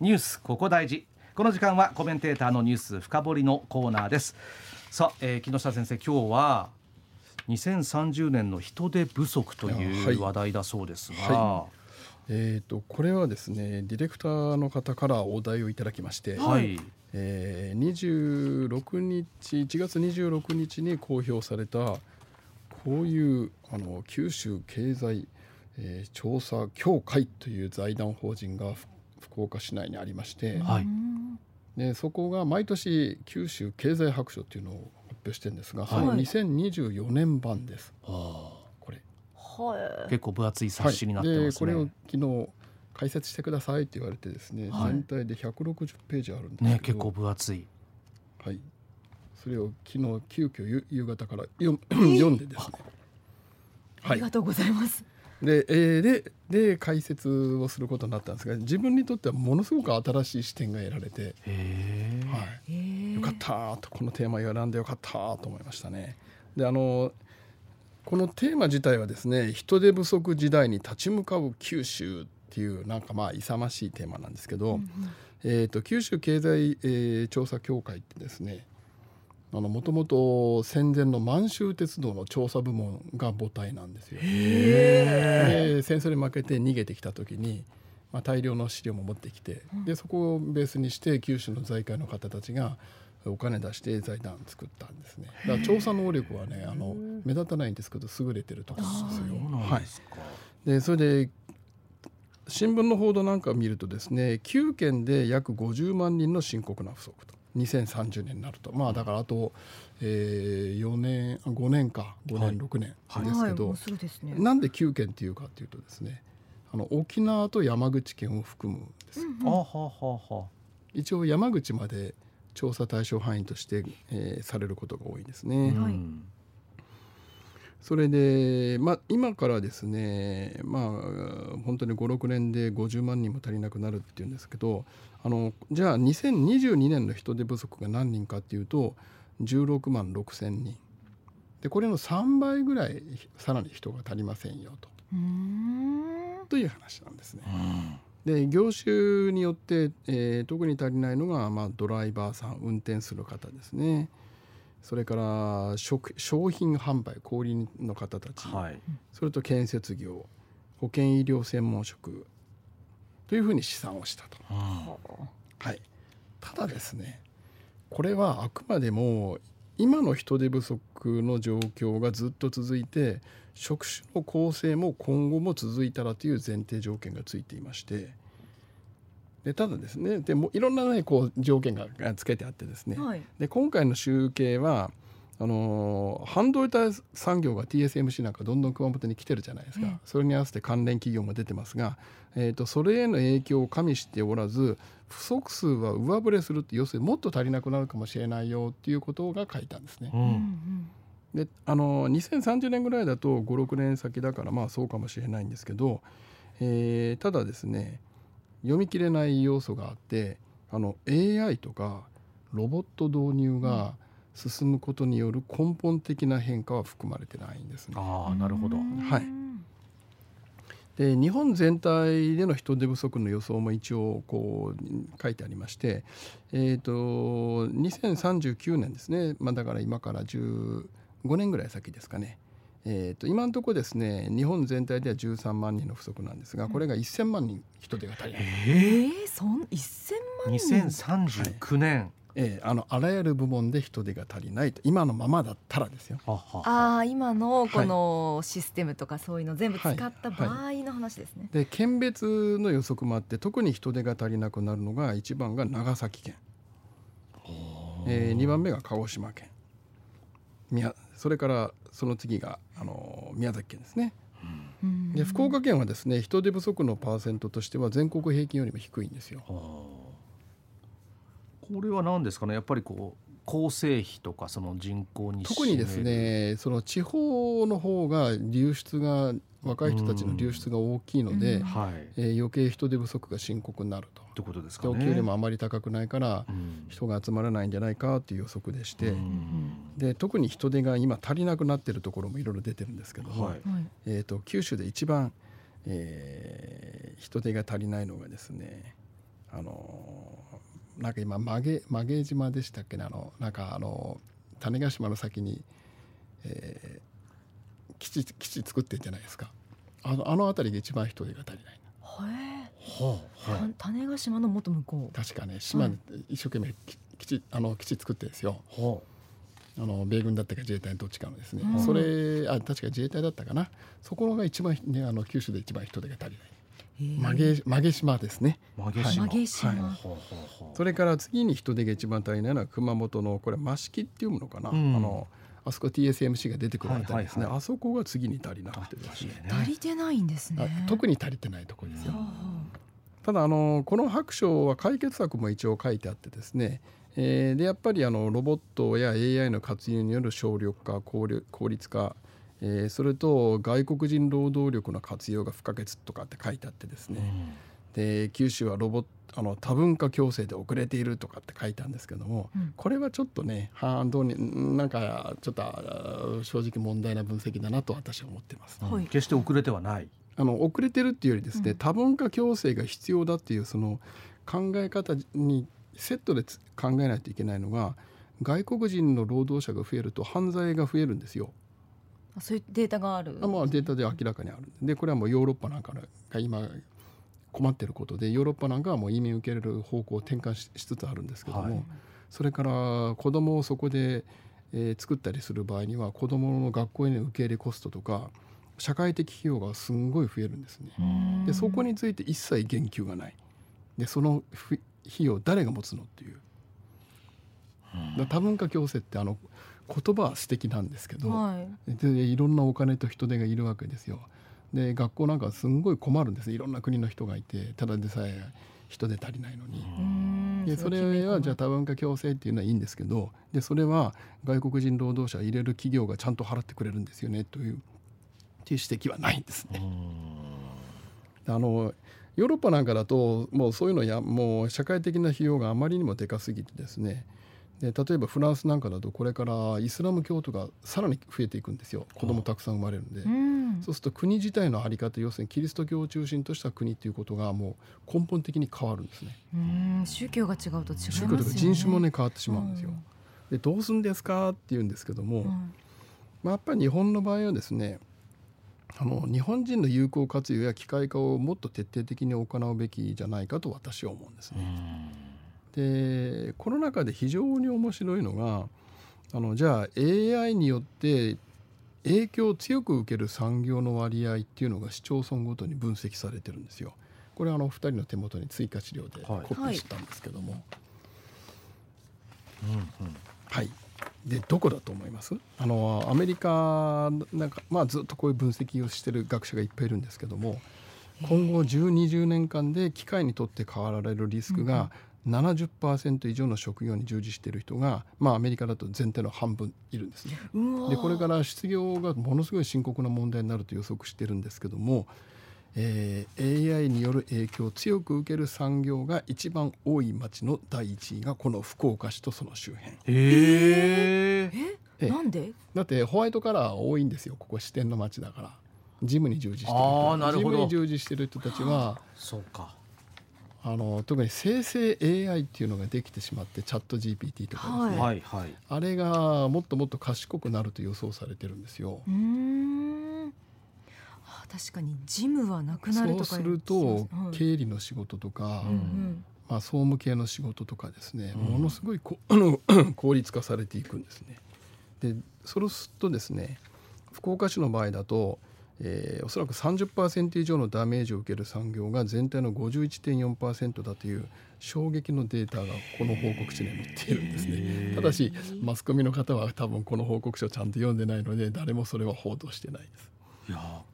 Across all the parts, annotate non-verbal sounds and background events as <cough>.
ニュースここ大事。この時間はコメンテーターのニュース深掘りのコーナーです。さあ、えー、木下先生今日は2030年の人手不足という話題だそうですが、はい。はい、えーと、これはですねディレクターの方からお題をいただきまして、はい。えー、26日1月26日に公表されたこういうあの九州経済、えー、調査協会という財団法人が福岡市内にありまして、はい、でそこが毎年九州経済白書っていうのを発表してるんですが、その2024年版です。これ、はい、結構分厚い冊子になってますね。これを昨日解説してくださいって言われてですね、はい、全体で160ページあるんですけど、ね、結構分厚い。はい。それを昨日急遽夕方から読 <clears throat> 読んでですね。ありがとうございます。で,、えー、でで解説をすることになったんですが自分にとってはものすごく新しい視点が得られて、はい、よかったとこのテーマ選んでよかったと思いましたね。であのこのテーマ自体はですね人手不足時代に立ち向かう九州っていうなんかまあ勇ましいテーマなんですけど、うんうん、えーと、九州経済、えー、調査協会ってですねもともと戦前の満州鉄道の調査部門が母体なんですよ。で戦争に負けて逃げてきた時に、まあ、大量の資料も持ってきてでそこをベースにして九州の財界の方たちがお金出して財団作ったんですね。だから調査能力はねあの目立たないんですけど優れてるところですよ。はい、でそれで新聞の報道なんかを見るとですね9県で約50万人の深刻な不足と。2030年になると。まあだからあと、えー、4年5年か。5年、はい、6年ですけど、はい。ね、なんで9県っていうかっていうとですね。あの沖縄と山口県を含むんです。うんうん、一応山口まで調査対象範囲として、えー、されることが多いですね。はいそれで、まあ、今からですね、まあ、本当に56年で50万人も足りなくなるっていうんですけどあのじゃあ2022年の人手不足が何人かっていうと16万6千人でこれの3倍ぐらいさらに人が足りませんよとという話なんですね。で業種によって、えー、特に足りないのが、まあ、ドライバーさん運転する方ですね。それから食商品販売小売の方たち、はい、それと建設業保健医療専門職。というふうに試算をしたと。はい、ただですねこれはあくまでも今の人手不足の状況がずっと続いて職種の構成も今後も続いたらという前提条件がついていましてでただですねでもいろんな、ね、こう条件がつけてあってですね、はい、で今回の集計はあの半導体産業が TSMC なんかどんどん熊本に来てるじゃないですか、それに合わせて関連企業も出てますが、えーと、それへの影響を加味しておらず不足数は上振れするって要するにもっと足りなくなるかもしれないよっていうことが書いたんですね。うん、であの2030年ぐらいだと56年先だからまあそうかもしれないんですけど、えー、ただですね読み切れない要素があってあの AI とかロボット導入が進むことによる根本的な変化は含まれてないんですね。あなるほど、はい。で日本全体での人手不足の予想も一応こう書いてありまして、えーと、2039年ですね、まあ、だから今から15年ぐらい先ですかねえー、と今のところですね日本全体では13万人の不足なんですがこれが1000万人人手が足りない。えー、そん1000万人？2039年、はい。えー、あのあらゆる部門で人手が足りないと今のままだったらですよ。ああ今のこのシステムとかそういうの全部使った場合の話ですね。はい。はい、で県別の予測もあって特に人手が足りなくなるのが1番が長崎県、えー、2番目が鹿児島県宮それからその次があの宮崎県ですね。で福岡県はですね人手不足のパーセントとしては全国平均よりも低いんですよ。これは何ですかね？やっぱりこう構成費とかその人口に特にですねその地方の方が流出が若い人たちの流出が大きいので、うん。はい、えー、余計人手不足が深刻になると。ってことですか、ね、給料もあまり高くないから人が集まらないんじゃないかという予測でして、うん、で特に人手が今足りなくなっているところもいろいろ出てるんですけども、はい、えーと、九州で一番、えー、人手が足りないのがですねあのなんか今曲げ曲げ島でしたっけねあのなんかあの種子島の先に、えー、基地基地作ってるじゃないですか。あのあの辺りが一番人手が足りない。へえ、種子島の元向こう。確かね島で一生懸命基地あの基地作ってるんですよ。あ。の米軍だったか自衛隊のどっちかのですね、うん、それあ確か自衛隊だったかな。そこが一番、ね、あの九州で一番人手が足りない。曲げ曲げ島ですね。曲げ島。はい、それから次に人手が一番足りないのは熊本のこれ益城っていうものかな。うん、あのあそこ TSMC が出てくるあたりですね、はいはいはい、あそこが次に足りなくてですね。足りてないんですね。特に足りてないところですよ。ただあのこの白書は解決策も一応書いてあってですね、えー、でやっぱりあのロボットや AI の活用による省力化効率化えー、それと外国人労働力の活用が不可欠とかって書いてあってですね、うん、で九州はロボあの多文化共生で遅れているとかって書いたんですけども、うん、これはちょっとね反動になんかちょっと正直問題な分析だなと私は思ってます、はい、決して遅れてはない。あの遅れてるっていうよりですね、うん、多文化共生が必要だっていうその考え方にセットで考えないといけないのが外国人の労働者が増えると犯罪が増えるんですよ。そういうデータがある。あ、まあ、データで明らかにある。でこれはもうヨーロッパなんかが今困ってることでヨーロッパなんかはもう移民受け入れる方向を転換しつつあるんですけども、はい、それから子供をそこで、えー、作ったりする場合には子供の学校への受け入れコストとか社会的費用がすんごい増えるんですね。でそこについて一切言及がない。でその費用誰が持つのっていう。多文化共生ってあの言葉は素敵なんですけど、はい、でいろんなお金と人手がいるわけですよ。で学校なんかすんごい困るんですいろんな国の人がいてただでさえ人手足りないのに。でそれはじゃあ多文化共生っていうのはいいんですけどでそれは外国人労働者入れる企業がちゃんと払ってくれるんですよねというっていう指摘はないんですね。あのヨーロッパなんかだともうそういうのやもう社会的な費用があまりにもでかすぎてですねで例えばフランスなんかだとこれからイスラム教徒がさらに増えていくんですよ。子供たくさん生まれるんで、うん、そうすると国自体の在り方要するにキリスト教を中心とした国ということがもう根本的に変わるんですね。宗教が違うと違います、ね、宗教とか人種もね変わってしまうんですよ。でどうすんですかって言うんですけども、うん、まあ、やっぱり日本の場合はですねあの日本人の有効活用や機械化をもっと徹底的に行うべきじゃないかと私は思うんですね。うんでこの中で非常に面白いのがあのじゃあ AI によって影響を強く受ける産業の割合っていうのが市町村ごとに分析されてるんですよ。これあの2人の手元に追加資料でコピーしたんですけども。はい、はい。でどこだと思います？あのアメリカなんか、まあ、ずっとこういう分析をしてる学者がいっぱいいるんですけども今後1020年間で機械にとって変わられるリスクが70%以上の職業に従事している人が、まあ、アメリカだと全体の半分いるんですね。でこれから失業がものすごい深刻な問題になると予測してるんですけども、えー、AI による影響を強く受ける産業が一番多い町の第一位がこの福岡市とその周辺。えー、えなんで？だってホワイトカラー多いんですよここ支店の町だから。ジムに従事してる人。ジムに従事してる人たちはそうかあの特に生成 AI っていうのができてしまってチャット GPT とかですね、はい。はい、あれがもっともっと賢くなると予想されてるんですよ。うん。確かにジムはなくなるとかそうすると、経理の仕事とか、うん、まあ、総務系の仕事とかですね、ものすごいこあの <clears throat> 効率化されていくんですね。でそうするとですね福岡市の場合だとえー、おそらく30%以上のダメージを受ける産業が全体の51.4%だという衝撃のデータがこの報告書に載っているんですね。ただしマスコミの方は多分この報告書をちゃんと読んでないので誰もそれは報道してないです。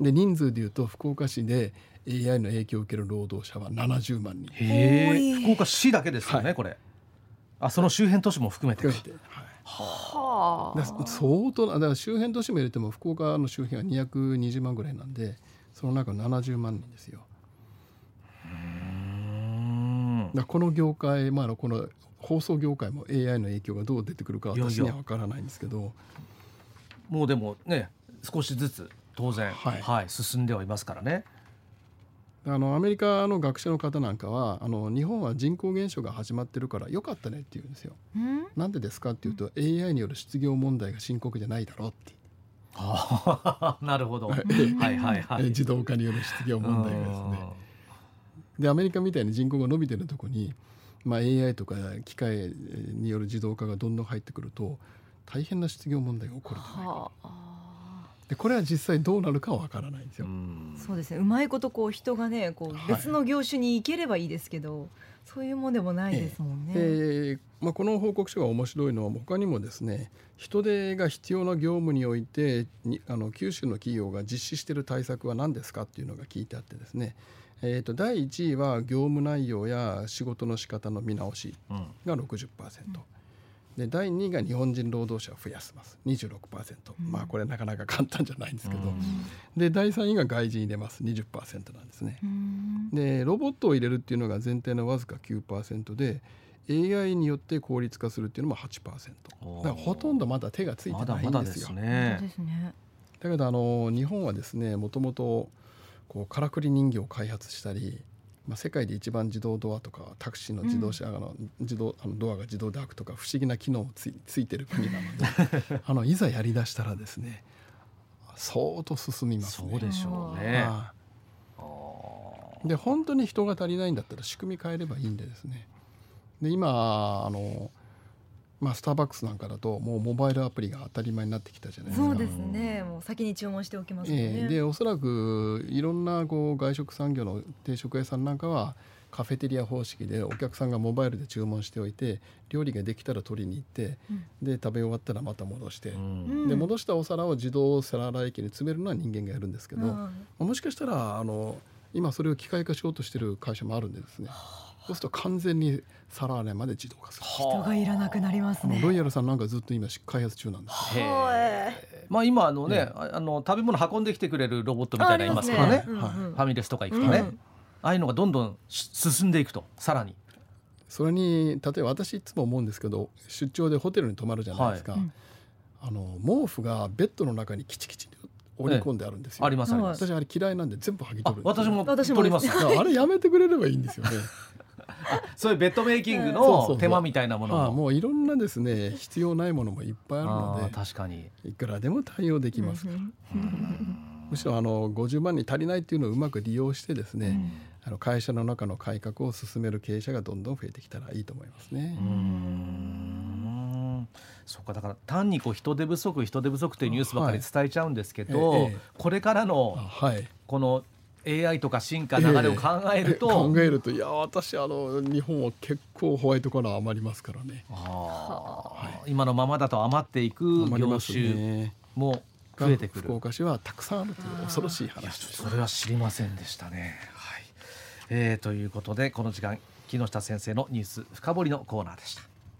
で人数でいうと福岡市で AI の影響を受ける労働者は70万人。福岡市だけですよね、はい、これ。あその周辺都市も含めて含めて、はいはあ、相当だから周辺都市も入れても福岡の周辺は220万ぐらいなんでその中の70万人ですよ。だこの業界、まあ、この放送業界も AI の影響がどう出てくるか私には分からないんですけど。もうでもね少しずつ当然、はい、はい、進んではいますからね。あのアメリカの学者の方なんかはあの日本は人口減少が始まってるからよかったねって言うんですよ。なんでですかっていうと、うん、AI による失業問題が深刻じゃないだろうって。<laughs> なるほど。はいはいはい。自動化による失業問題がですね。でアメリカみたいに人口が伸びてるとこに、まあ、AI とか機械による自動化がどんどん入ってくると大変な失業問題が起こると思います。でこれは実際どうなるかはわからないんですよ。そうですねうまいことこう人がねこう別の業種に行ければいいですけど、はい、そういうもんでもないですもんね。えー、まあ、この報告書が面白いのは他にもですね人手が必要な業務においてにあの九州の企業が実施している対策は何ですかっていうのが聞いてあってですね、えー、と第1位は業務内容や仕事の仕方の見直しが60%。うんで第2位が日本人労働者を増やします。26%、うん、まあこれなかなか簡単じゃないんですけど、うん、で第3位が外人入れます。20%なんですね、うん、でロボットを入れるっていうのが前提のわずか9%で AI によって効率化するっていうのも8%だからほとんどまだ手がついてないんですよ。まだまだですね、だけどあの日本はですねもともとこうからくり人形を開発したりまあ、世界で一番自動ドアとかタクシーの自動車の自動あのドアが自動で開くとか不思議な機能もついついてる国なので <laughs> あのいざやりだしたらですね相当進みます、ね、そうでしょうね。で本当に人が足りないんだったら仕組み変えればいいんでですね。で今あのまあ、スターバックスなんかだともうモバイルアプリが当たり前になってきたじゃないですか。そうですね。もう先に注文しておきますね。えー、でおそらくいろんなこう外食産業の定食屋さんなんかはカフェテリア方式でお客さんがモバイルで注文しておいて料理ができたら取りに行って、うん、で食べ終わったらまた戻して、うん、で戻したお皿を自動皿洗い機に詰めるのは人間がやるんですけど、うん、もしかしたらあの今それを機械化しようとしてる会社もあるんでですね。そうすると完全に皿洗いまで自動化する。人がいらなくなりますね。ロイヤルさんなんかずっと今開発中なんです。まあ今あのね、あの食べ物運んできてくれるロボットみたいなのいますからね、ファミレスとか行くとね、ああいうのがどんどん進んでいくと。さらにそれに例えば私いつも思うんですけど出張でホテルに泊まるじゃないですか、はい、あの毛布がベッドの中にキチキチ織り込んであるんですよ、あります私あれ嫌いなんで全部剥ぎ取る私も取ります。あれやめてくれればいいんですよねそういうベッドメイキングの手間みたいなものも。もういろんなですね必要ないものもいっぱいあるので確かに。いくらでも対応できますから、むしろあの50万に足りないっていうのをうまく利用してですね、あの会社の中の改革を進める経営者がどんどん増えてきたらいいと思いますね。そうかだから単にこう人手不足人手不足というニュースばかり伝えちゃうんですけど、はいええ、これからのこの AI とか進化流れを考えると、えー、考えるといや私あの日本は結構ホワイトカラー余りますからね、はい、今のままだと余っていく業種も増えてくる、福岡市はたくさんあるという恐ろしい話それは知りませんでしたね。はい。えー、ということでこの時間木下先生のニュース深掘りのコーナーでした。